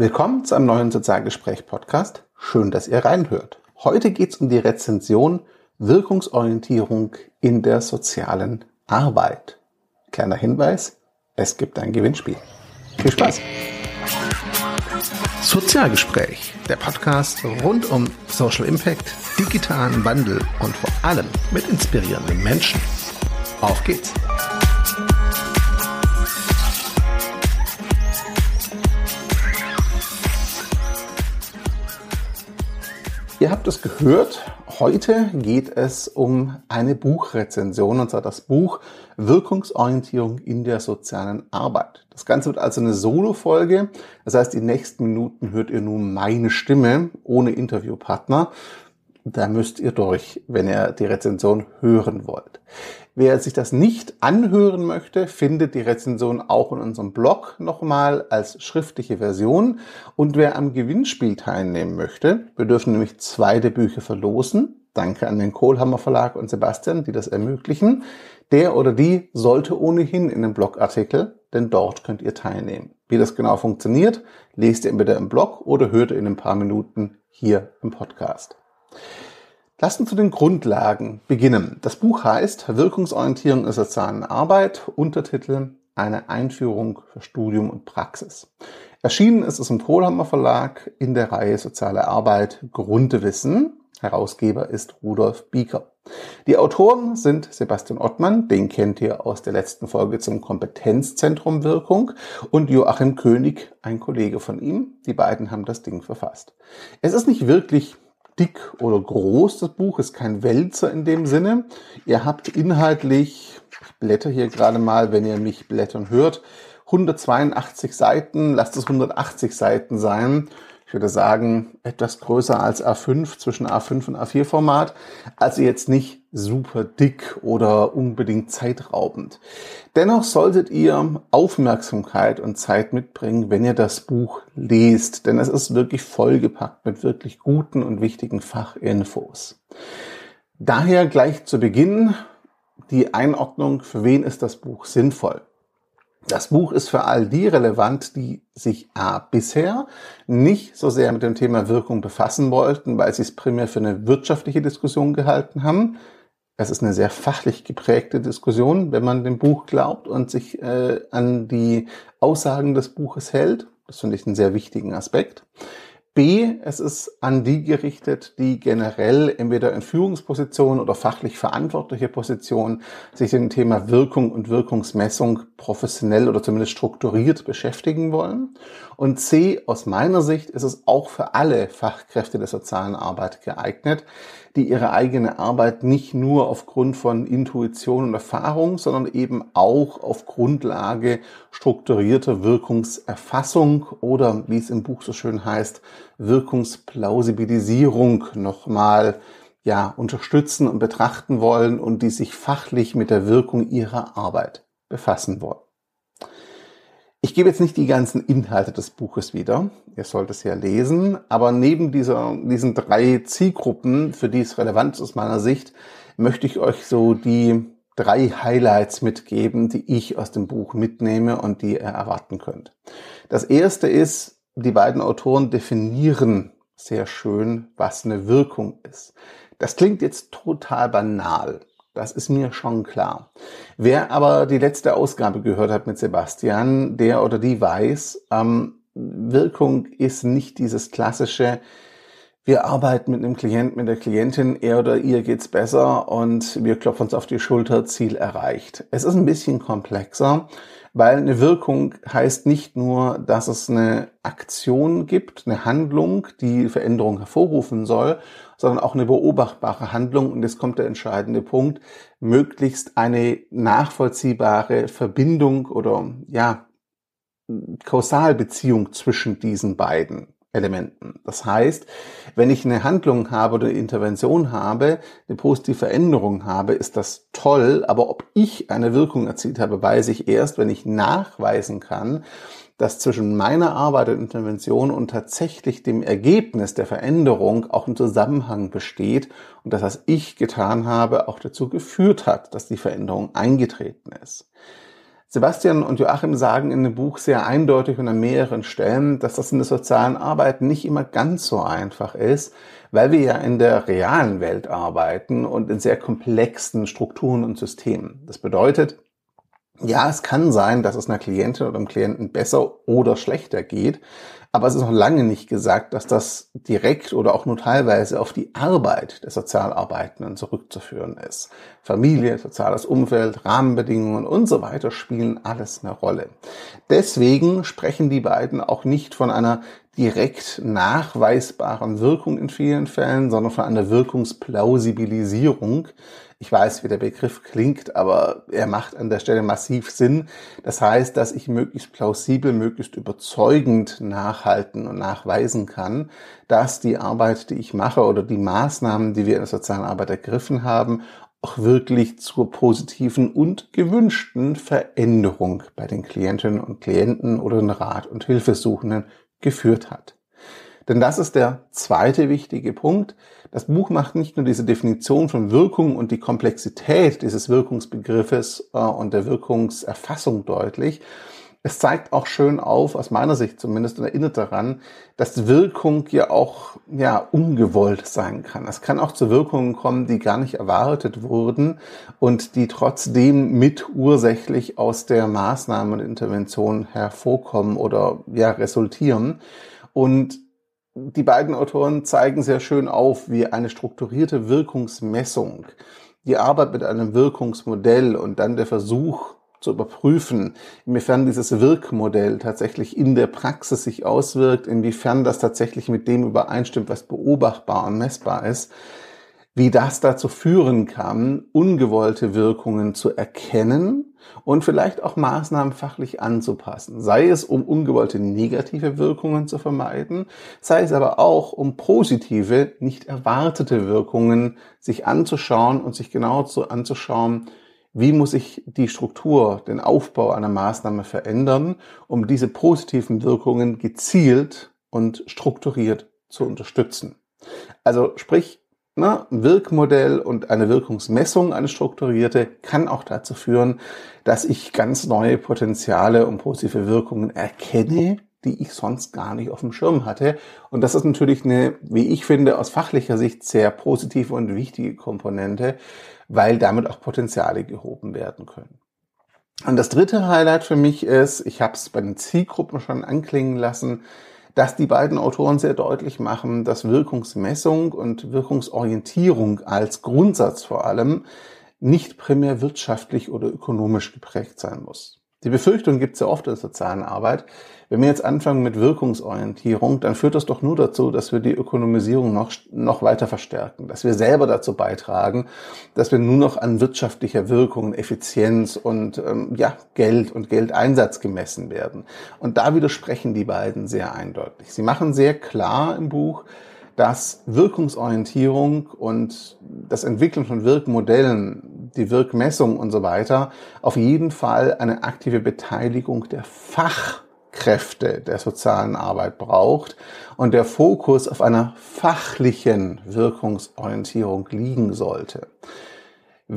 Willkommen zu einem neuen Sozialgespräch-Podcast. Schön, dass ihr reinhört. Heute geht es um die Rezension Wirkungsorientierung in der sozialen Arbeit. Kleiner Hinweis, es gibt ein Gewinnspiel. Viel Spaß! Sozialgespräch, der Podcast rund um Social Impact, digitalen Wandel und vor allem mit inspirierenden Menschen. Auf geht's! Ihr habt es gehört, heute geht es um eine Buchrezension, und zwar das Buch Wirkungsorientierung in der sozialen Arbeit. Das Ganze wird also eine Solo-Folge. Das heißt, die nächsten Minuten hört ihr nun meine Stimme ohne Interviewpartner. Da müsst ihr durch, wenn ihr die Rezension hören wollt. Wer sich das nicht anhören möchte, findet die Rezension auch in unserem Blog nochmal als schriftliche Version. Und wer am Gewinnspiel teilnehmen möchte, wir dürfen nämlich zwei der Bücher verlosen. Danke an den Kohlhammer Verlag und Sebastian, die das ermöglichen. Der oder die sollte ohnehin in den Blogartikel, denn dort könnt ihr teilnehmen. Wie das genau funktioniert, lest ihr entweder im Blog oder hört ihr in ein paar Minuten hier im Podcast. Lass uns zu den Grundlagen beginnen. Das Buch heißt Wirkungsorientierung in sozialen Arbeit, Untertitel Eine Einführung für Studium und Praxis. Erschienen ist es im Kohlhammer Verlag in der Reihe Soziale Arbeit Grundwissen. Herausgeber ist Rudolf Bieker. Die Autoren sind Sebastian Ottmann, den kennt ihr aus der letzten Folge zum Kompetenzzentrum Wirkung, und Joachim König, ein Kollege von ihm. Die beiden haben das Ding verfasst. Es ist nicht wirklich dick oder groß, das Buch, ist kein Wälzer in dem Sinne. Ihr habt inhaltlich, ich blätter hier gerade mal, wenn ihr mich blättern hört, 182 Seiten, lasst es 180 Seiten sein ich würde sagen, etwas größer als A5, zwischen A5 und A4 Format. Also jetzt nicht super dick oder unbedingt zeitraubend. Dennoch solltet ihr Aufmerksamkeit und Zeit mitbringen, wenn ihr das Buch lest, denn es ist wirklich vollgepackt mit wirklich guten und wichtigen Fachinfos. Daher gleich zu Beginn die Einordnung, für wen ist das Buch sinnvoll. Das Buch ist für all die relevant, die sich A bisher nicht so sehr mit dem Thema Wirkung befassen wollten, weil sie es primär für eine wirtschaftliche Diskussion gehalten haben. Es ist eine sehr fachlich geprägte Diskussion, wenn man dem Buch glaubt und sich äh, an die Aussagen des Buches hält. Das finde ich einen sehr wichtigen Aspekt. B, es ist an die gerichtet, die generell entweder in Führungspositionen oder fachlich verantwortliche Positionen sich dem Thema Wirkung und Wirkungsmessung professionell oder zumindest strukturiert beschäftigen wollen. Und C, aus meiner Sicht ist es auch für alle Fachkräfte der sozialen Arbeit geeignet, die ihre eigene Arbeit nicht nur aufgrund von Intuition und Erfahrung, sondern eben auch auf Grundlage strukturierter Wirkungserfassung oder, wie es im Buch so schön heißt, Wirkungsplausibilisierung nochmal ja, unterstützen und betrachten wollen und die sich fachlich mit der Wirkung ihrer Arbeit befassen wollen. Ich gebe jetzt nicht die ganzen Inhalte des Buches wieder. Ihr sollt es ja lesen. Aber neben dieser, diesen drei Zielgruppen, für die es relevant ist aus meiner Sicht, möchte ich euch so die drei Highlights mitgeben, die ich aus dem Buch mitnehme und die ihr erwarten könnt. Das erste ist, die beiden Autoren definieren sehr schön, was eine Wirkung ist. Das klingt jetzt total banal. Das ist mir schon klar. Wer aber die letzte Ausgabe gehört hat mit Sebastian, der oder die weiß, ähm, Wirkung ist nicht dieses klassische, wir arbeiten mit einem Klient, mit der Klientin, er oder ihr geht's besser und wir klopfen uns auf die Schulter, Ziel erreicht. Es ist ein bisschen komplexer, weil eine Wirkung heißt nicht nur, dass es eine Aktion gibt, eine Handlung, die Veränderung hervorrufen soll, sondern auch eine beobachtbare Handlung. Und jetzt kommt der entscheidende Punkt, möglichst eine nachvollziehbare Verbindung oder ja, Kausalbeziehung zwischen diesen beiden Elementen. Das heißt, wenn ich eine Handlung habe oder eine Intervention habe, eine positive Veränderung habe, ist das toll, aber ob ich eine Wirkung erzielt habe, weiß ich erst, wenn ich nachweisen kann, dass zwischen meiner Arbeit und Intervention und tatsächlich dem Ergebnis der Veränderung auch ein Zusammenhang besteht und dass was ich getan habe auch dazu geführt hat, dass die Veränderung eingetreten ist. Sebastian und Joachim sagen in dem Buch sehr eindeutig und an mehreren Stellen, dass das in der sozialen Arbeit nicht immer ganz so einfach ist, weil wir ja in der realen Welt arbeiten und in sehr komplexen Strukturen und Systemen. Das bedeutet, ja, es kann sein, dass es einer Klientin oder einem Klienten besser oder schlechter geht, aber es ist noch lange nicht gesagt, dass das direkt oder auch nur teilweise auf die Arbeit der Sozialarbeitenden zurückzuführen ist. Familie, soziales Umfeld, Rahmenbedingungen und so weiter spielen alles eine Rolle. Deswegen sprechen die beiden auch nicht von einer direkt nachweisbaren Wirkung in vielen Fällen, sondern von einer Wirkungsplausibilisierung, ich weiß, wie der Begriff klingt, aber er macht an der Stelle massiv Sinn. Das heißt, dass ich möglichst plausibel, möglichst überzeugend nachhalten und nachweisen kann, dass die Arbeit, die ich mache oder die Maßnahmen, die wir in der sozialen Arbeit ergriffen haben, auch wirklich zur positiven und gewünschten Veränderung bei den Klientinnen und Klienten oder den Rat- und Hilfesuchenden geführt hat. Denn das ist der zweite wichtige Punkt. Das Buch macht nicht nur diese Definition von Wirkung und die Komplexität dieses Wirkungsbegriffes äh, und der Wirkungserfassung deutlich. Es zeigt auch schön auf, aus meiner Sicht zumindest, und erinnert daran, dass Wirkung ja auch ja, ungewollt sein kann. Es kann auch zu Wirkungen kommen, die gar nicht erwartet wurden und die trotzdem mit ursächlich aus der Maßnahme und Intervention hervorkommen oder ja, resultieren. Und die beiden Autoren zeigen sehr schön auf, wie eine strukturierte Wirkungsmessung, die Arbeit mit einem Wirkungsmodell und dann der Versuch zu überprüfen, inwiefern dieses Wirkmodell tatsächlich in der Praxis sich auswirkt, inwiefern das tatsächlich mit dem übereinstimmt, was beobachtbar und messbar ist, wie das dazu führen kann, ungewollte Wirkungen zu erkennen und vielleicht auch Maßnahmen fachlich anzupassen. Sei es, um ungewollte negative Wirkungen zu vermeiden, sei es aber auch, um positive, nicht erwartete Wirkungen sich anzuschauen und sich genau so anzuschauen, wie muss ich die Struktur, den Aufbau einer Maßnahme verändern, um diese positiven Wirkungen gezielt und strukturiert zu unterstützen. Also sprich, Ne, Wirkmodell und eine Wirkungsmessung, eine strukturierte, kann auch dazu führen, dass ich ganz neue Potenziale und positive Wirkungen erkenne, die ich sonst gar nicht auf dem Schirm hatte. Und das ist natürlich eine, wie ich finde, aus fachlicher Sicht sehr positive und wichtige Komponente, weil damit auch Potenziale gehoben werden können. Und das dritte Highlight für mich ist, ich habe es bei den Zielgruppen schon anklingen lassen, dass die beiden Autoren sehr deutlich machen, dass Wirkungsmessung und Wirkungsorientierung als Grundsatz vor allem nicht primär wirtschaftlich oder ökonomisch geprägt sein muss. Die Befürchtung gibt es ja oft in der sozialen Arbeit. Wenn wir jetzt anfangen mit Wirkungsorientierung, dann führt das doch nur dazu, dass wir die Ökonomisierung noch, noch weiter verstärken, dass wir selber dazu beitragen, dass wir nur noch an wirtschaftlicher Wirkung, Effizienz und ähm, ja, Geld und Geldeinsatz gemessen werden. Und da widersprechen die beiden sehr eindeutig. Sie machen sehr klar im Buch, dass Wirkungsorientierung und das Entwickeln von Wirkmodellen, die Wirkmessung und so weiter auf jeden Fall eine aktive Beteiligung der Fachkräfte der sozialen Arbeit braucht und der Fokus auf einer fachlichen Wirkungsorientierung liegen sollte.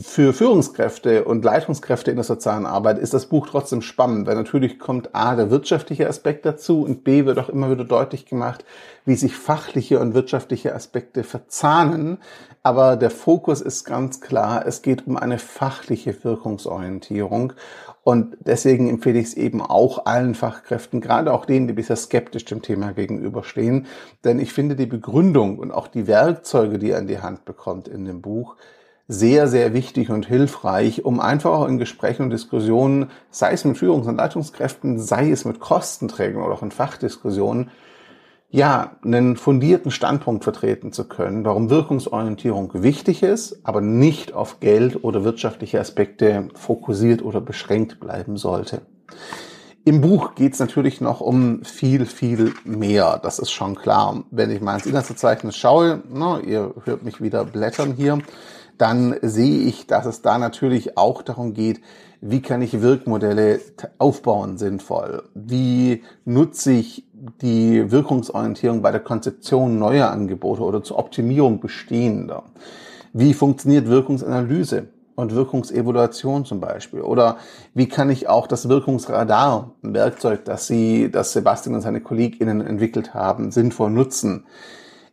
Für Führungskräfte und Leitungskräfte in der sozialen Arbeit ist das Buch trotzdem spannend, weil natürlich kommt A, der wirtschaftliche Aspekt dazu und B, wird auch immer wieder deutlich gemacht, wie sich fachliche und wirtschaftliche Aspekte verzahnen. Aber der Fokus ist ganz klar, es geht um eine fachliche Wirkungsorientierung. Und deswegen empfehle ich es eben auch allen Fachkräften, gerade auch denen, die bisher skeptisch dem Thema gegenüberstehen. Denn ich finde die Begründung und auch die Werkzeuge, die er in die Hand bekommt in dem Buch, sehr, sehr wichtig und hilfreich, um einfach auch in Gesprächen und Diskussionen, sei es mit Führungs- und Leitungskräften, sei es mit Kostenträgern oder auch in Fachdiskussionen, ja, einen fundierten Standpunkt vertreten zu können, warum Wirkungsorientierung wichtig ist, aber nicht auf Geld oder wirtschaftliche Aspekte fokussiert oder beschränkt bleiben sollte. Im Buch geht es natürlich noch um viel, viel mehr. Das ist schon klar. Wenn ich mal ins Inhaltsverzeichnis schaue, na, ihr hört mich wieder blättern hier, dann sehe ich, dass es da natürlich auch darum geht, wie kann ich Wirkmodelle aufbauen sinnvoll? Wie nutze ich die Wirkungsorientierung bei der Konzeption neuer Angebote oder zur Optimierung bestehender? Wie funktioniert Wirkungsanalyse? und Wirkungsevaluation zum Beispiel? Oder wie kann ich auch das Wirkungsradar, ein Werkzeug, das Sie, das Sebastian und seine KollegInnen entwickelt haben, sinnvoll nutzen?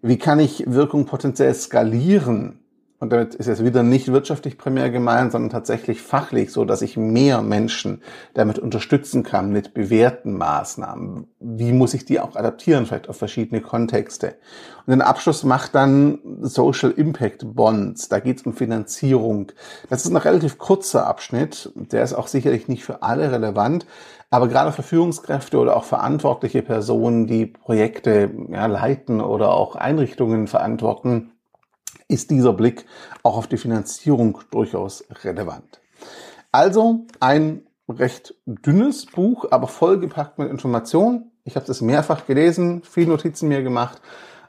Wie kann ich Wirkung potenziell skalieren? Und damit ist jetzt wieder nicht wirtschaftlich primär gemeint, sondern tatsächlich fachlich, so dass ich mehr Menschen damit unterstützen kann mit bewährten Maßnahmen. Wie muss ich die auch adaptieren, vielleicht auf verschiedene Kontexte? Und den Abschluss macht dann Social Impact Bonds. Da geht es um Finanzierung. Das ist ein relativ kurzer Abschnitt. Der ist auch sicherlich nicht für alle relevant. Aber gerade für Führungskräfte oder auch verantwortliche Personen, die Projekte ja, leiten oder auch Einrichtungen verantworten, ist dieser Blick auch auf die Finanzierung durchaus relevant. Also ein recht dünnes Buch, aber vollgepackt mit Informationen. Ich habe es mehrfach gelesen, viele Notizen mir gemacht.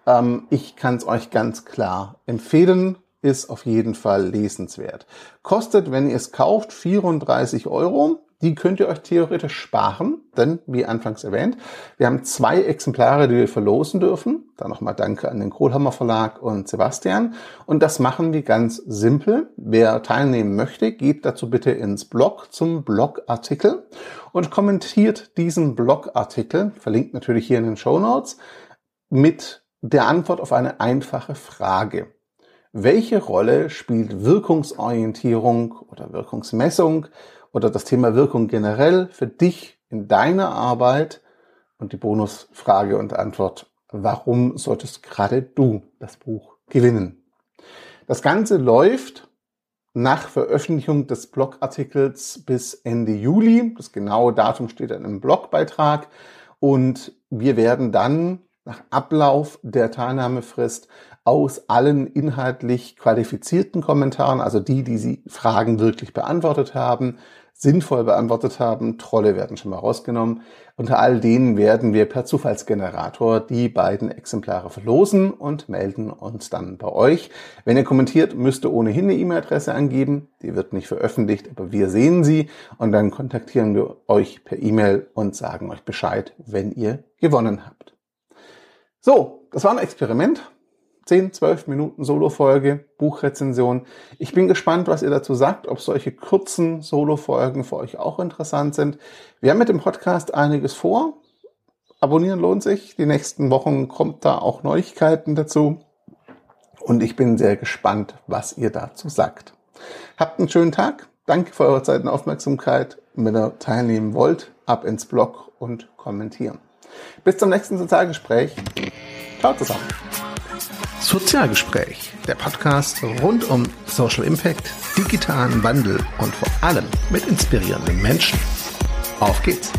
Ähm, ich kann es euch ganz klar empfehlen. Ist auf jeden Fall lesenswert. Kostet, wenn ihr es kauft, 34 Euro. Die könnt ihr euch theoretisch sparen, denn wie anfangs erwähnt, wir haben zwei Exemplare, die wir verlosen dürfen. Da nochmal Danke an den Kohlhammer Verlag und Sebastian. Und das machen wir ganz simpel. Wer teilnehmen möchte, geht dazu bitte ins Blog zum Blogartikel und kommentiert diesen Blogartikel, verlinkt natürlich hier in den Show Notes, mit der Antwort auf eine einfache Frage. Welche Rolle spielt Wirkungsorientierung oder Wirkungsmessung oder das Thema Wirkung generell für dich in deiner Arbeit? Und die Bonusfrage und Antwort, warum solltest gerade du das Buch gewinnen? Das Ganze läuft nach Veröffentlichung des Blogartikels bis Ende Juli. Das genaue Datum steht dann im Blogbeitrag. Und wir werden dann nach Ablauf der Teilnahmefrist aus allen inhaltlich qualifizierten Kommentaren, also die, die Sie Fragen wirklich beantwortet haben, sinnvoll beantwortet haben. Trolle werden schon mal rausgenommen. Unter all denen werden wir per Zufallsgenerator die beiden Exemplare verlosen und melden uns dann bei euch. Wenn ihr kommentiert, müsst ihr ohnehin eine E-Mail-Adresse angeben. Die wird nicht veröffentlicht, aber wir sehen sie und dann kontaktieren wir euch per E-Mail und sagen euch Bescheid, wenn ihr gewonnen habt. So, das war ein Experiment. 10, 12 Minuten Solo-Folge, Buchrezension. Ich bin gespannt, was ihr dazu sagt, ob solche kurzen Solo-Folgen für euch auch interessant sind. Wir haben mit dem Podcast einiges vor. Abonnieren lohnt sich. Die nächsten Wochen kommt da auch Neuigkeiten dazu. Und ich bin sehr gespannt, was ihr dazu sagt. Habt einen schönen Tag. Danke für eure Zeit und Aufmerksamkeit. wenn ihr teilnehmen wollt, ab ins Blog und kommentieren. Bis zum nächsten Sozialgespräch. Ciao zusammen. Sozialgespräch, der Podcast rund um Social Impact, digitalen Wandel und vor allem mit inspirierenden Menschen. Auf geht's!